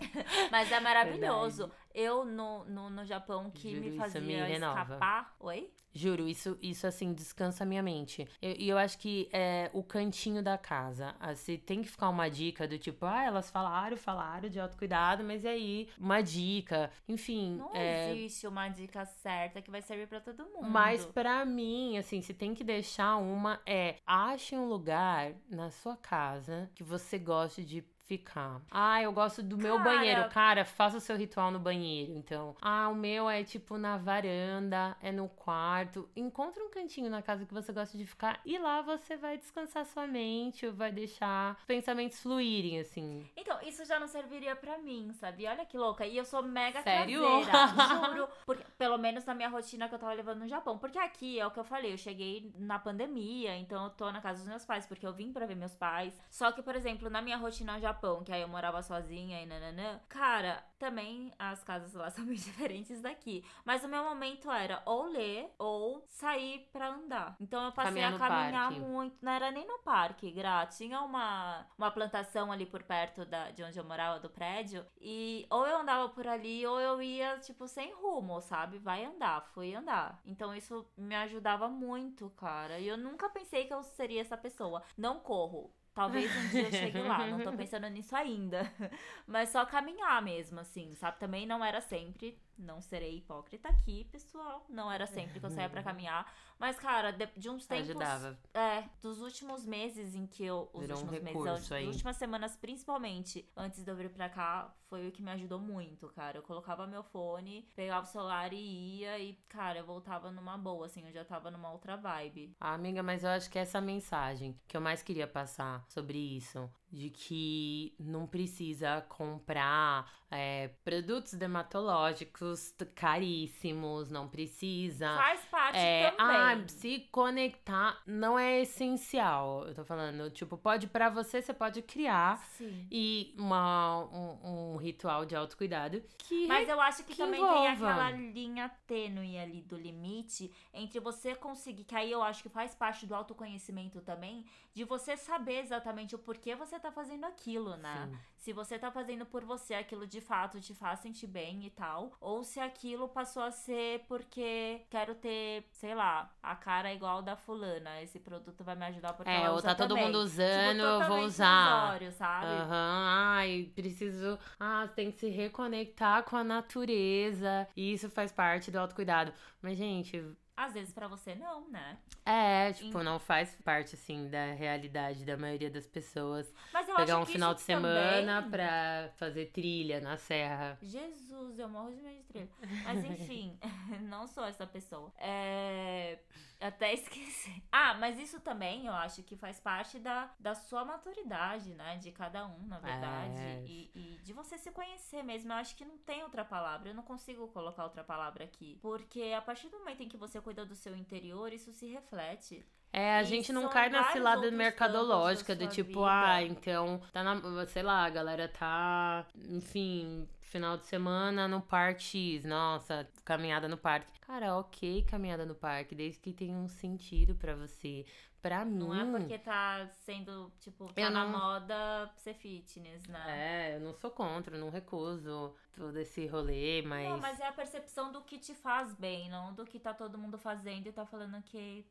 Mas é maravilhoso. Verdade. Eu, no, no, no Japão, que Juro, me fazia me escapar... Oi? Juro, isso, isso assim, descansa a minha mente. E eu, eu, acho que é o cantinho da casa. Assim, tem que ficar uma dica do tipo, ah, elas falaram, falaram de autocuidado, mas e aí? Uma dica. Enfim. Não é... existe uma dica certa que vai servir para todo mundo. Mas para mim, assim, se tem que deixar uma, é ache um lugar na sua casa que você goste de ficar. Ah, eu gosto do meu Cara... banheiro. Cara, faça o seu ritual no banheiro, então. Ah, o meu é tipo na varanda, é no quarto. Encontre um cantinho na casa que você gosta de ficar e lá você vai descansar sua mente, vai deixar pensamentos fluírem, assim. Então, isso já não serviria para mim, sabe? Olha que louca. E eu sou mega Sério? caseira, juro. Porque, pelo menos na minha rotina que eu tava levando no Japão. Porque aqui, é o que eu falei, eu cheguei na pandemia, então eu tô na casa dos meus pais, porque eu vim para ver meus pais. Só que, por exemplo, na minha rotina no Japão, que aí eu morava sozinha e nananã. Cara, também as casas lá são bem diferentes daqui. Mas o meu momento era ou ler ou sair pra andar. Então eu passei Caminhar a caminhar parque. muito. Não era nem no parque, Gra. Tinha uma, uma plantação ali por perto da, de onde eu morava, do prédio. E ou eu andava por ali ou eu ia, tipo, sem rumo, sabe? Vai andar, fui andar. Então isso me ajudava muito, cara. E eu nunca pensei que eu seria essa pessoa. Não corro. Talvez um dia eu chegue lá, não tô pensando nisso ainda. Mas só caminhar mesmo, assim, sabe? Também não era sempre, não serei hipócrita aqui, pessoal. Não era sempre que eu saía pra caminhar. Mas, cara, de, de uns tempos. Ajudava. É, dos últimos meses em que eu. Os Virou um últimos meses, recurso das aí. últimas semanas, principalmente, antes de eu vir pra cá, foi o que me ajudou muito, cara. Eu colocava meu fone, pegava o celular e ia, e, cara, eu voltava numa boa, assim, eu já tava numa outra vibe. Ah, amiga, mas eu acho que essa mensagem que eu mais queria passar sobre isso, de que não precisa comprar é, produtos dermatológicos caríssimos, não precisa. Faz parte É, também. ah, se conectar não é essencial. Eu tô falando, tipo, pode pra você, você pode criar Sim. e uma, um, um ritual de autocuidado que Mas eu acho que, que também tem envolva. aquela linha tênue ali do limite entre você conseguir, que aí eu acho que faz parte do autoconhecimento também, de você saber exatamente o porquê você tá fazendo aquilo, né? Sim. Se você tá fazendo por você aquilo de fato te faz sentir bem e tal, ou se aquilo passou a ser porque quero ter, sei lá, a cara igual da fulana, esse produto vai me ajudar porque É, ela ou usa tá todo também. mundo Tipo, usando, eu vou usar. ilusório, sabe? Aham, ai, preciso. Ah, tem que se reconectar com a natureza. E isso faz parte do autocuidado. Mas, gente, Às vezes pra você não, né? é, tipo, não faz parte, assim, da realidade da maioria das pessoas. Mas eu Pegar acho um que final de semana também... pra fazer trilha na serra. Jesus, eu morro de medo de trilha. Mas enfim, não sou essa pessoa. É... Até esqueci. Ah, mas isso também eu acho que faz parte da, da sua maturidade, né? De cada um, na verdade. É. E, e de você se conhecer mesmo. Eu acho que não tem outra palavra. Eu não consigo colocar outra palavra aqui. Porque a partir do momento em que você cuida do seu interior, isso se reflete. É, a E gente não cai na vários cilada mercadológica do tipo, vida. ah, então, tá na, sei lá, a galera tá, enfim, final de semana no parque X, nossa, caminhada no parque. Cara, ok, caminhada no parque, desde que tenha um sentido pra você. Pra mim. Não é porque tá sendo, tipo, tá na não- moda ser fitness, né? É, eu não sou contra, eu não recuso todo esse rolê, mas. Não, mas é a percepção do que te faz bem, não do que tá todo mundo fazendo e tá falando que,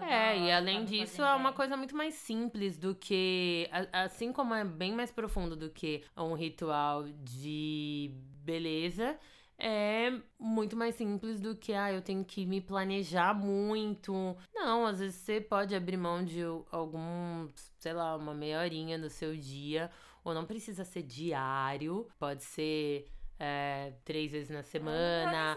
É, e além disso, é uma coisa muito mais simples do que. Assim como é bem mais profundo do que um ritual de beleza, é muito mais simples do que, ah, eu tenho que me planejar muito. Não, às vezes você pode abrir mão de algum, sei lá, uma meia horinha do seu dia, ou não precisa ser diário, pode ser. é, três vezes na Não semana.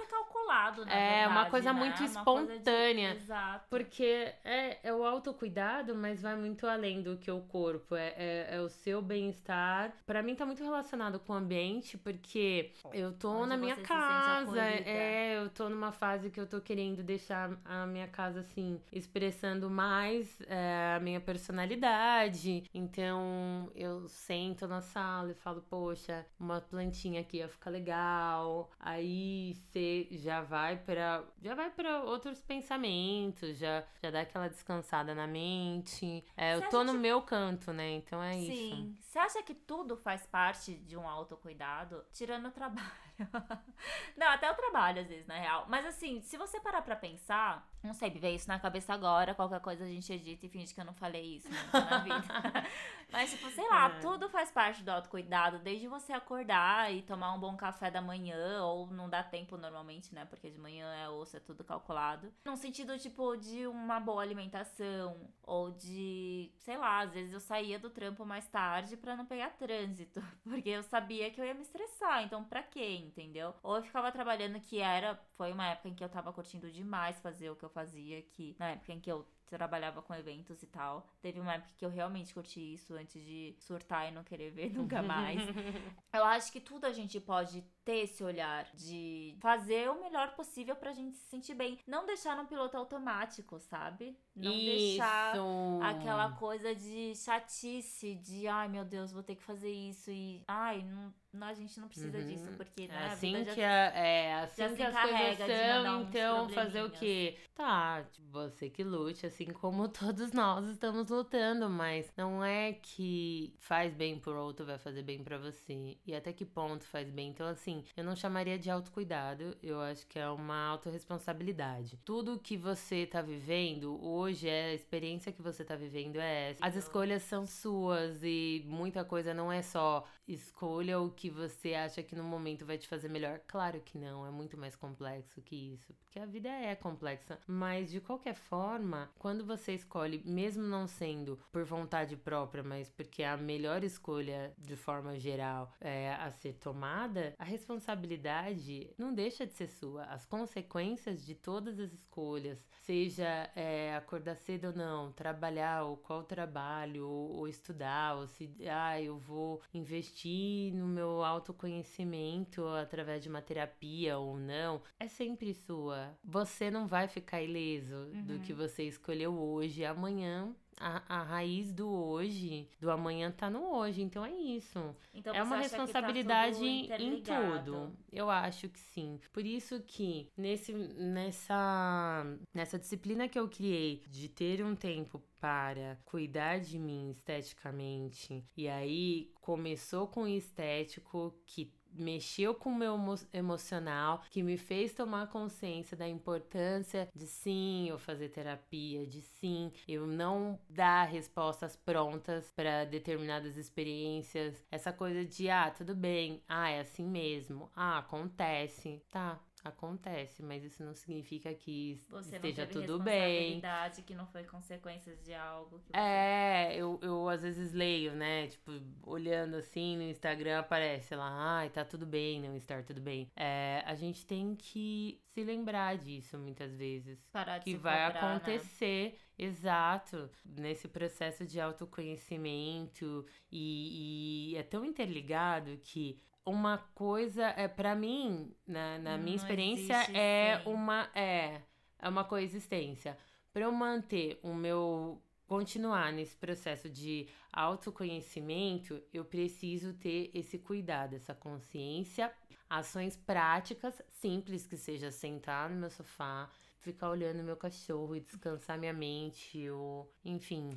É, uma verdade, coisa né? muito Uma coisa de- espontânea. Exato. Porque é, é o autocuidado, mas vai muito além do que o corpo. É, é, é o seu bem-estar. Pra mim tá muito relacionado com o ambiente, porque eu tô Onde na minha se casa. acolhida. É, eu tô numa fase que eu tô querendo deixar a minha casa assim, expressando mais é, a minha personalidade. Então eu sento na sala e falo, poxa, uma plantinha aqui ia ficar legal. Aí você já vai para já vai para outros pensamentos, já já dá aquela descansada na mente. É, eu tô no gente- meu canto, né? Então é isso. Sim. Você acha que tudo faz parte de um autocuidado? Tirando o trabalho. não, até o trabalho, às vezes, na real. Mas assim, se você parar pra pensar, não sei, me veio isso na cabeça agora, qualquer coisa a gente edita e finge que eu não falei isso nunca na vida. Mas, tipo, sei lá, É. tudo faz parte do autocuidado, desde você acordar e tomar um bom café da manhã, ou não dá tempo normalmente, né? Porque de manhã é osso, é tudo calculado. Num sentido, tipo, de uma boa alimentação, ou de, sei lá, às vezes eu saía do trampo mais tarde pra não pegar trânsito, porque eu sabia que eu ia me estressar, então pra quê, entendeu? Ou eu ficava trabalhando que era, foi uma época em que eu tava curtindo demais fazer o que eu fazia, que na época em que eu trabalhava com eventos e tal. Teve uma época que eu realmente curti isso antes de surtar e não querer ver nunca mais. eu acho que tudo a gente pode ter esse olhar de fazer o melhor possível pra gente se sentir bem. Não deixar no piloto automático, sabe? Não Isso. deixar aquela coisa de chatice, de ai meu Deus, vou ter que fazer isso e ai, não, não a gente não precisa Uhum. disso, porque É né, a assim vida que, já... a- é, assim já que se as coisas são, então fazer o quê? Tá, tipo, você que lute, assim como todos nós estamos lutando, mas não é que faz bem pro outro, vai fazer bem pra você. E até que ponto faz bem. Então, assim, eu não chamaria de autocuidado, eu acho que é uma autorresponsabilidade. Tudo que você tá vivendo hoje, é a experiência que você tá vivendo é essa. As escolhas são suas e muita coisa não é só escolha o que você acha que no momento vai te fazer melhor. Claro que não, é muito mais complexo que isso, porque a vida é complexa. Mas de qualquer forma, quando você escolhe, mesmo não sendo por vontade própria, mas porque é a melhor escolha de forma geral é, a ser tomada, a responsabilidade não deixa de ser sua. As consequências de todas as escolhas, seja é, acordar cedo ou não, trabalhar ou qual trabalho, ou, ou estudar, ou se ah, eu vou investir no meu autoconhecimento através de uma terapia ou não, é sempre sua. Você não vai ficar ileso do Uhum. que você escolheu hoje. Amanhã, a, a raiz do hoje, do amanhã tá no hoje. Então é isso. Então, É uma tá responsabilidade em interligado? tudo. Eu acho que sim. Por isso que nesse, nessa, nessa disciplina que eu criei de ter um tempo para cuidar de mim esteticamente, e aí começou com o estético que mexeu com o meu emo- emocional, que me fez tomar consciência da importância de sim eu fazer terapia, de sim eu não dar respostas prontas para determinadas experiências. Essa coisa de ah, tudo bem, ah, é assim mesmo, ah, acontece, tá. Acontece, mas isso não significa que Você esteja não teve tudo bem. que não foi consequências de algo você... É, eu, eu às vezes leio, né? Tipo, olhando assim no Instagram, aparece lá, ai, tá tudo bem não estar tudo bem. É, a gente tem que se lembrar disso muitas vezes. Parar de Que se vai cobrar, né? acontecer, exato, nesse processo de autoconhecimento. E, e é tão interligado que uma coisa, é para mim, na, na minha experiência, existe é sem. uma. É, é uma coexistência. Para eu manter o meu. Continuar nesse processo de autoconhecimento, eu preciso ter esse cuidado, essa consciência, ações práticas, simples, que seja sentar no meu sofá, ficar olhando meu cachorro e descansar minha mente, ou enfim.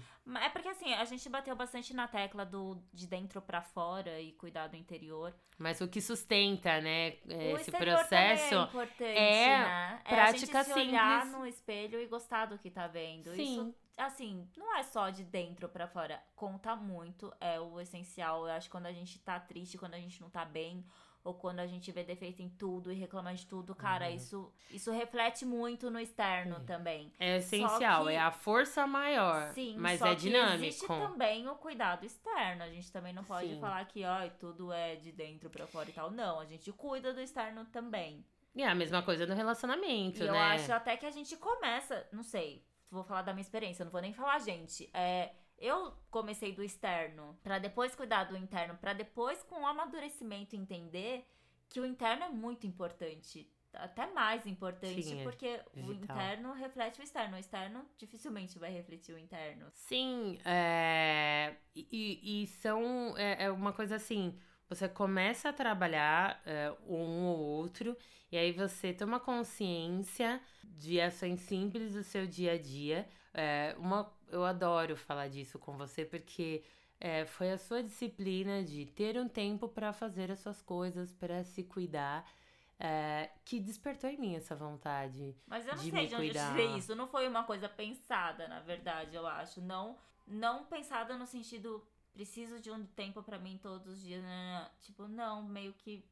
É porque assim, a gente bateu bastante na tecla do de dentro pra fora e cuidar do interior. Mas o que sustenta, né, o esse exterior processo é importante, é né? prática é a gente se olhar no espelho e gostar do que tá vendo. Sim. Isso, assim, não é só de dentro pra fora. Conta muito, é o essencial. Eu acho que quando a gente tá triste, quando a gente não tá bem, ou quando a gente vê defeito em tudo e reclama de tudo, cara, Uhum. isso, isso reflete muito no externo também. é essencial, que- é a força maior, Sim, mas só é que dinâmico. existe também o cuidado externo. A gente também não pode Sim. falar que ó, tudo é de dentro pra fora e tal. Não, a gente cuida do externo também. E é a mesma coisa no relacionamento, E né? eu acho até que a gente começa, não sei, vou falar da minha experiência, não vou nem falar gente. É, eu comecei do externo pra depois cuidar do interno, pra depois com o amadurecimento entender que o interno é muito importante. Até mais importante, Sim, é porque o vital. interno reflete o externo. O externo dificilmente vai refletir o interno. Sim, é, e, e são é, é uma coisa assim. Você começa a trabalhar é, um ou outro, e aí você toma consciência de ações simples do seu dia a dia. É, uma, eu adoro falar disso com você, porque é, foi a sua disciplina de ter um tempo para fazer as suas coisas, para se cuidar, é, que despertou em mim essa vontade. Mas eu não de sei de onde cuidar. eu tirei isso. Não foi uma coisa pensada, na verdade, eu acho. Não, não pensada no sentido, preciso de um tempo pra mim todos os dias. né? Tipo, não, meio que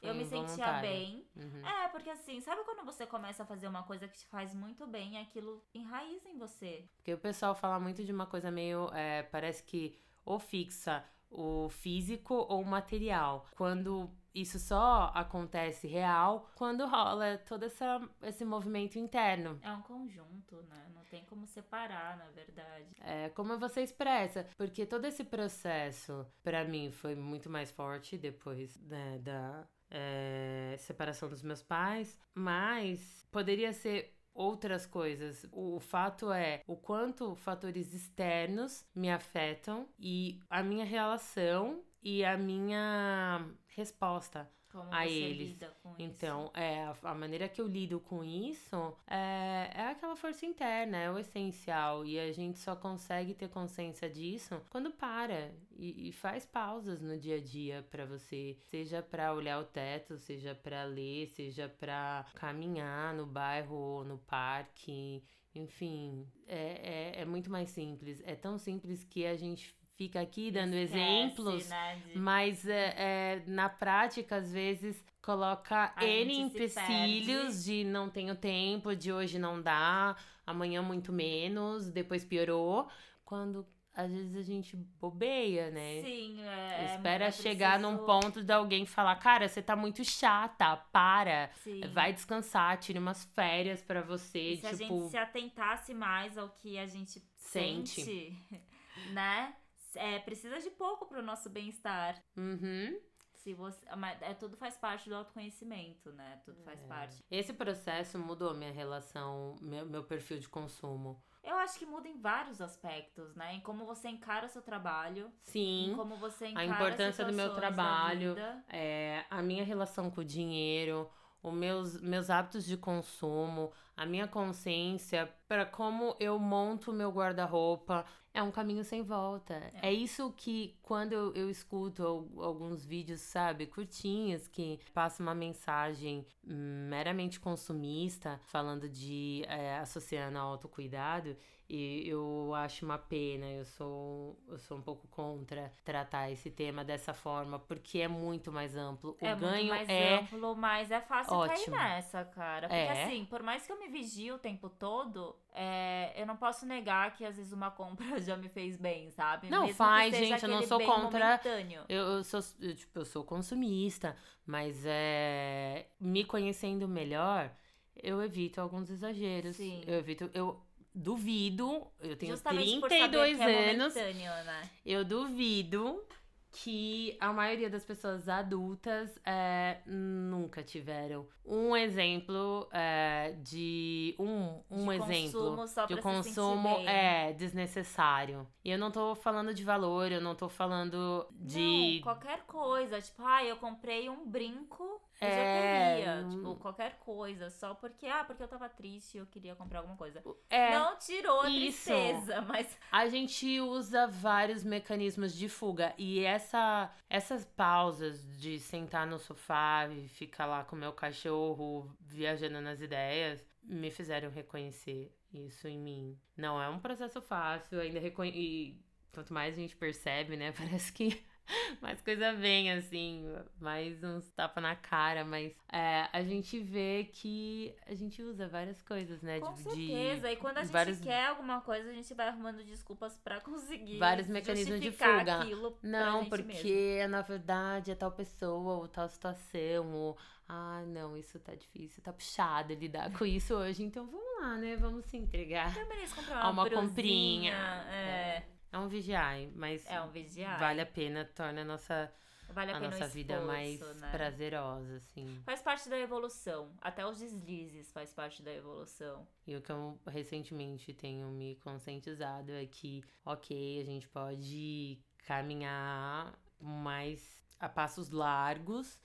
Foi eu me sentia bem. Uhum. É, porque assim, sabe quando você começa a fazer uma coisa que te faz muito bem e aquilo enraiza em você? Porque o pessoal fala muito de uma coisa meio. é, parece que ou fixa o físico ou o material. Quando isso só acontece real quando rola todo essa, esse movimento interno. É um conjunto, né? Não tem como separar, na verdade. É, como você expressa, porque todo esse processo, pra mim, foi muito mais forte depois né, da é, separação dos meus pais, mas poderia ser outras coisas. O, o fato é o quanto fatores externos me afetam e a minha relação e a minha resposta Como a eles. lida com Então, isso? é, a, a maneira que eu lido com isso é, é aquela força interna, é o essencial. E a gente só consegue ter consciência disso quando para e, e faz pausas no dia a dia pra você. Seja pra olhar o teto, seja pra ler, seja pra caminhar no bairro ou no parque. Enfim, é, é, é muito mais simples. É tão simples que a gente fica aqui dando Esquece, exemplos. né, de- Mas é, é, na prática, às vezes, coloca A N empecilhos de não tenho tempo, de hoje não dá, amanhã muito menos, depois piorou. Quando às vezes a gente bobeia, né? Sim, é. Espera é chegar num preciso- ponto de alguém falar: Cara, você tá muito chata, para. Sim. Vai descansar, tire umas férias pra você. E se a tipo, gente se atentasse mais ao que a gente Sente. sente, né? É, precisa de pouco pro nosso bem-estar. uhum. Se você, mas é, tudo faz parte do autoconhecimento, né? Tudo faz É. parte. Esse processo mudou minha relação, meu, meu perfil de consumo. Eu acho que muda em vários aspectos, né? Em como você encara o seu trabalho, Sim. em como você encara importância do meu trabalho. é, a minha relação com o dinheiro, os meus, meus hábitos de consumo, a minha consciência para como eu monto o meu guarda-roupa. É um caminho sem volta. É, isso que, quando eu, eu escuto al- alguns vídeos, sabe, curtinhos, que passam uma mensagem meramente consumista, falando de é, associando ao autocuidado, e eu acho uma pena, eu sou, eu sou um pouco contra tratar esse tema dessa forma, porque é muito mais amplo. O é ganho muito mais é. amplo, mas é fácil ótimo. cair nessa, cara. Porque É. assim, por mais que eu me vigie o tempo todo, é, eu não posso negar que às vezes uma compra já me fez bem, sabe? Não, Mesmo faz, gente, eu não sou contra-. Eu, eu sou, eu, tipo, eu sou consumista, mas é. Me conhecendo melhor, eu evito alguns exageros. Sim. Eu evito. Eu duvido, eu tenho Justamente por 32 saber que é anos. momentâneo, né? Eu duvido que a maioria das pessoas adultas é, nunca tiveram um exemplo é, de um, um De exemplo consumo só de se consumo é desnecessário. E eu não tô falando de valor, eu não tô falando de Não, qualquer coisa. Tipo, ah, eu comprei um brinco É, bijuteria. não- Tipo, qualquer coisa. Só porque, ah, porque eu tava triste e eu queria comprar alguma coisa. é, Não tirou a isso. tristeza, mas a gente usa vários mecanismos de fuga e essa essas pausas de sentar no sofá e ficar lá com meu cachorro viajando nas ideias me fizeram reconhecer isso em mim. Não é um processo fácil, ainda reconhe... e quanto mais a gente percebe, né, parece que mais coisa vem, assim, mais uns tapa na cara, mas é, a gente vê que a gente usa várias coisas, né? com de- de- certeza. E quando a gente vários- quer alguma coisa, a gente vai arrumando desculpas pra conseguir. Vários mecanismos de fuga. Não, porque mesmo. na verdade é tal pessoa ou tal situação, ou ah, não, isso tá difícil, tá puxado lidar com isso hoje, então vamos lá, né? Vamos se entregar. Eu mereço comprar a uma, uma brusinha, comprinha. É, É um vigiar, mas é um vale a pena, torna a nossa, Vale a, a nossa vida esforço, mais né? prazerosa, assim. Faz parte da evolução. Até os deslizes faz parte da evolução. E o que eu recentemente tenho me conscientizado é que, ok, a gente pode caminhar mais a passos largos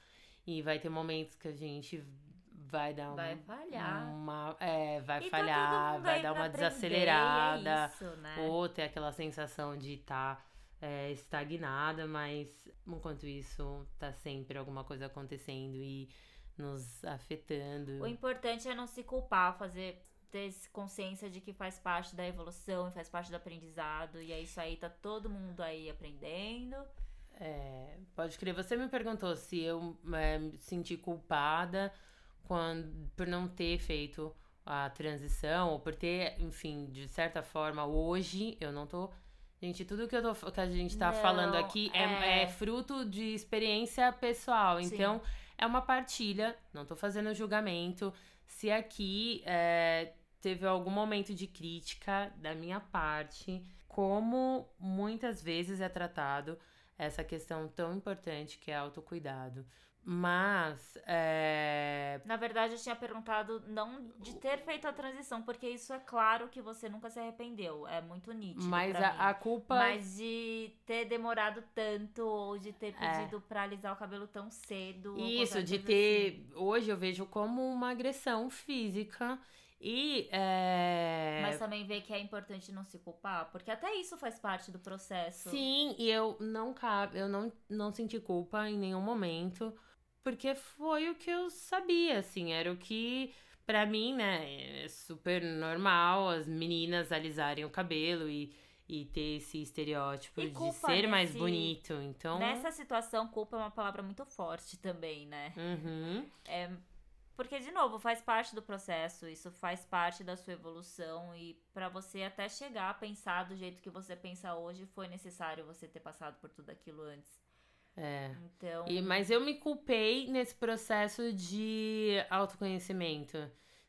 e vai ter momentos que a gente vai dar um, Vai falhar. uma é, vai E tá falhar, mundo vai dar uma aprender, desacelerada, é isso, né? ou ter aquela sensação de estar estagnada, mas enquanto isso tá sempre alguma coisa acontecendo e nos afetando. O importante é não se culpar, fazer ter consciência de que faz parte da evolução e faz parte do aprendizado. E é isso aí, tá todo mundo aí aprendendo. É, pode crer. Você me perguntou se eu é, me senti culpada quando, por não ter feito a transição, ou por ter, enfim, de certa forma, hoje eu não tô. Gente, tudo que, eu tô, que a gente tá Não, falando aqui é, é- é fruto de experiência pessoal. Sim. Então, é uma partilha, não tô fazendo julgamento. Se aqui é, teve algum momento de crítica da minha parte, como muitas vezes é tratado essa questão tão importante que é autocuidado. Mas, é... Na verdade, eu tinha perguntado não de ter feito a transição, porque isso é claro que você nunca se arrependeu. É muito nítido. Mas a, a, culpa. Mas de ter demorado tanto, ou de ter é. pedido é. pra alisar o cabelo tão cedo. Isso, de ter. Assim. Hoje eu vejo como uma agressão física. E. É... Mas também ver que é importante não se culpar, porque até isso faz parte do processo. Sim, e eu não eu não, não senti culpa em nenhum momento porque foi o que eu sabia, assim, era o que para mim, né, é super normal as meninas alisarem o cabelo e, e ter esse estereótipo e de ser nesse, mais bonito. Então, nessa situação, culpa é uma palavra muito forte também, né? Uhum. É porque de novo, faz parte do processo, isso faz parte da sua evolução e para você até chegar a pensar do jeito que você pensa hoje, foi necessário você ter passado por tudo aquilo antes. É. Então. E, mas eu me culpei nesse processo de autoconhecimento.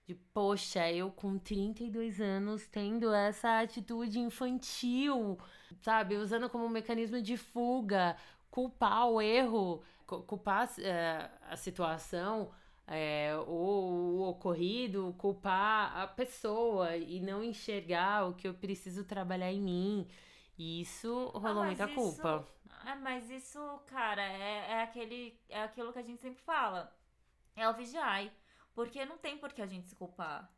De, poxa, eu com 32 anos tendo essa atitude infantil, sabe? Usando como um mecanismo de fuga, culpar o erro, culpar é, a situação. É, ou o ocorrido, culpar a pessoa e não enxergar o que eu preciso trabalhar em mim. E isso rolou ah, muita isso... culpa. É, mas isso, cara, é, é, aquele, é aquilo que a gente sempre fala. É o vigiai. Porque não tem por que a gente se culpar.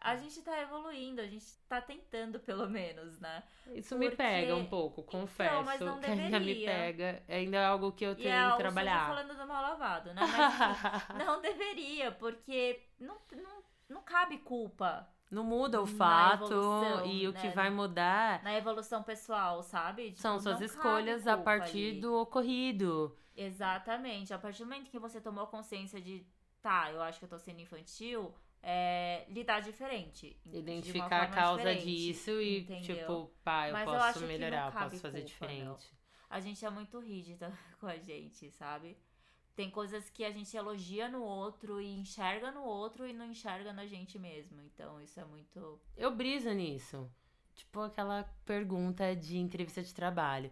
A hum. gente tá evoluindo, a gente tá tentando, pelo menos, né? Isso Porque... me pega um pouco, confesso. Então, mas não deveria. ainda me pega. Ainda é algo que eu tenho é, que trabalhar. falando do mal lavado, né? Mas não deveria, porque não, não, não cabe culpa não muda o fato e o né? que vai mudar. Na evolução pessoal, sabe? Tipo, são suas escolhas a partir ali. do ocorrido. Exatamente. A partir do momento que você tomou consciência de, tá, eu acho que eu tô sendo infantil, é, lidar diferente. Identificar a causa disso e, entendeu? tipo, pá, eu Mas posso eu melhorar, eu posso fazer culpa, diferente. Não. A gente é muito rígida com a gente, sabe? Tem coisas que a gente elogia no outro e enxerga no outro e não enxerga na gente mesmo. Então, isso é muito. Eu briso nisso. Tipo aquela pergunta de entrevista de trabalho.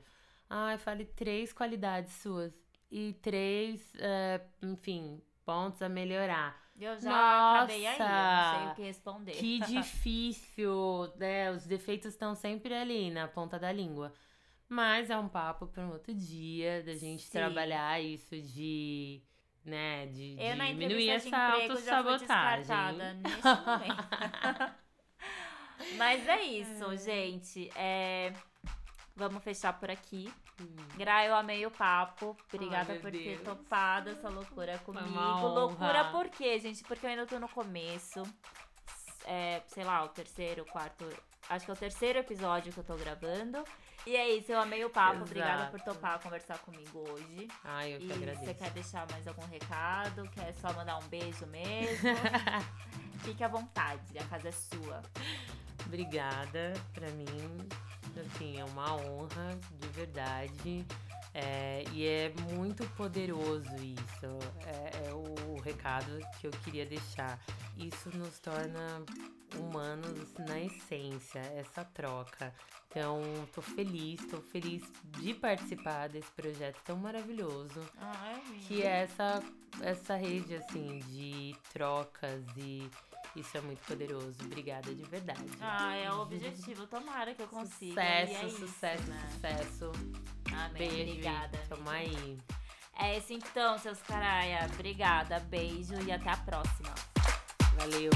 Ah, fale três qualidades suas e três, uh, enfim, pontos a melhorar. Eu já Nossa, acabei aí, eu não sei o que responder. Que difícil, né? Os defeitos estão sempre ali na ponta da língua. Mas é um papo para um outro dia, da gente Sim. trabalhar isso de, né, de, Eu, de diminuir essa autossabotagem. momento. Mas é isso, é. gente. É... Vamos fechar por aqui. Hum. Gra, eu amei o papo. Obrigada Ai, por Deus. ter topado essa loucura comigo. Loucura por quê, gente? Porque eu ainda tô no começo. É, sei lá, o terceiro, quarto. Acho que é o terceiro episódio que eu tô gravando. E é isso, eu amei o papo. Exato. Obrigada por topar conversar comigo hoje. Ai, eu que e agradeço. Você quer deixar mais algum recado? Quer só mandar um beijo mesmo? Fique à vontade, a casa é sua. Obrigada. Pra mim, assim, é uma honra, de verdade. É, e é muito poderoso isso. É, é, o recado que eu queria deixar. Isso nos torna humanos na essência, essa troca. Então, tô feliz, tô feliz de participar desse projeto tão maravilhoso. Ai, que é essa, essa rede, assim, de trocas e isso é muito poderoso. Obrigada de verdade. Ah, é o objetivo. Tomara que eu consiga. Sucesso, é sucesso, isso, né? sucesso. Amém. Beijo. Obrigada. Tamo aí. É isso então, seus caralho. Obrigada, beijo e até a próxima. Valeu.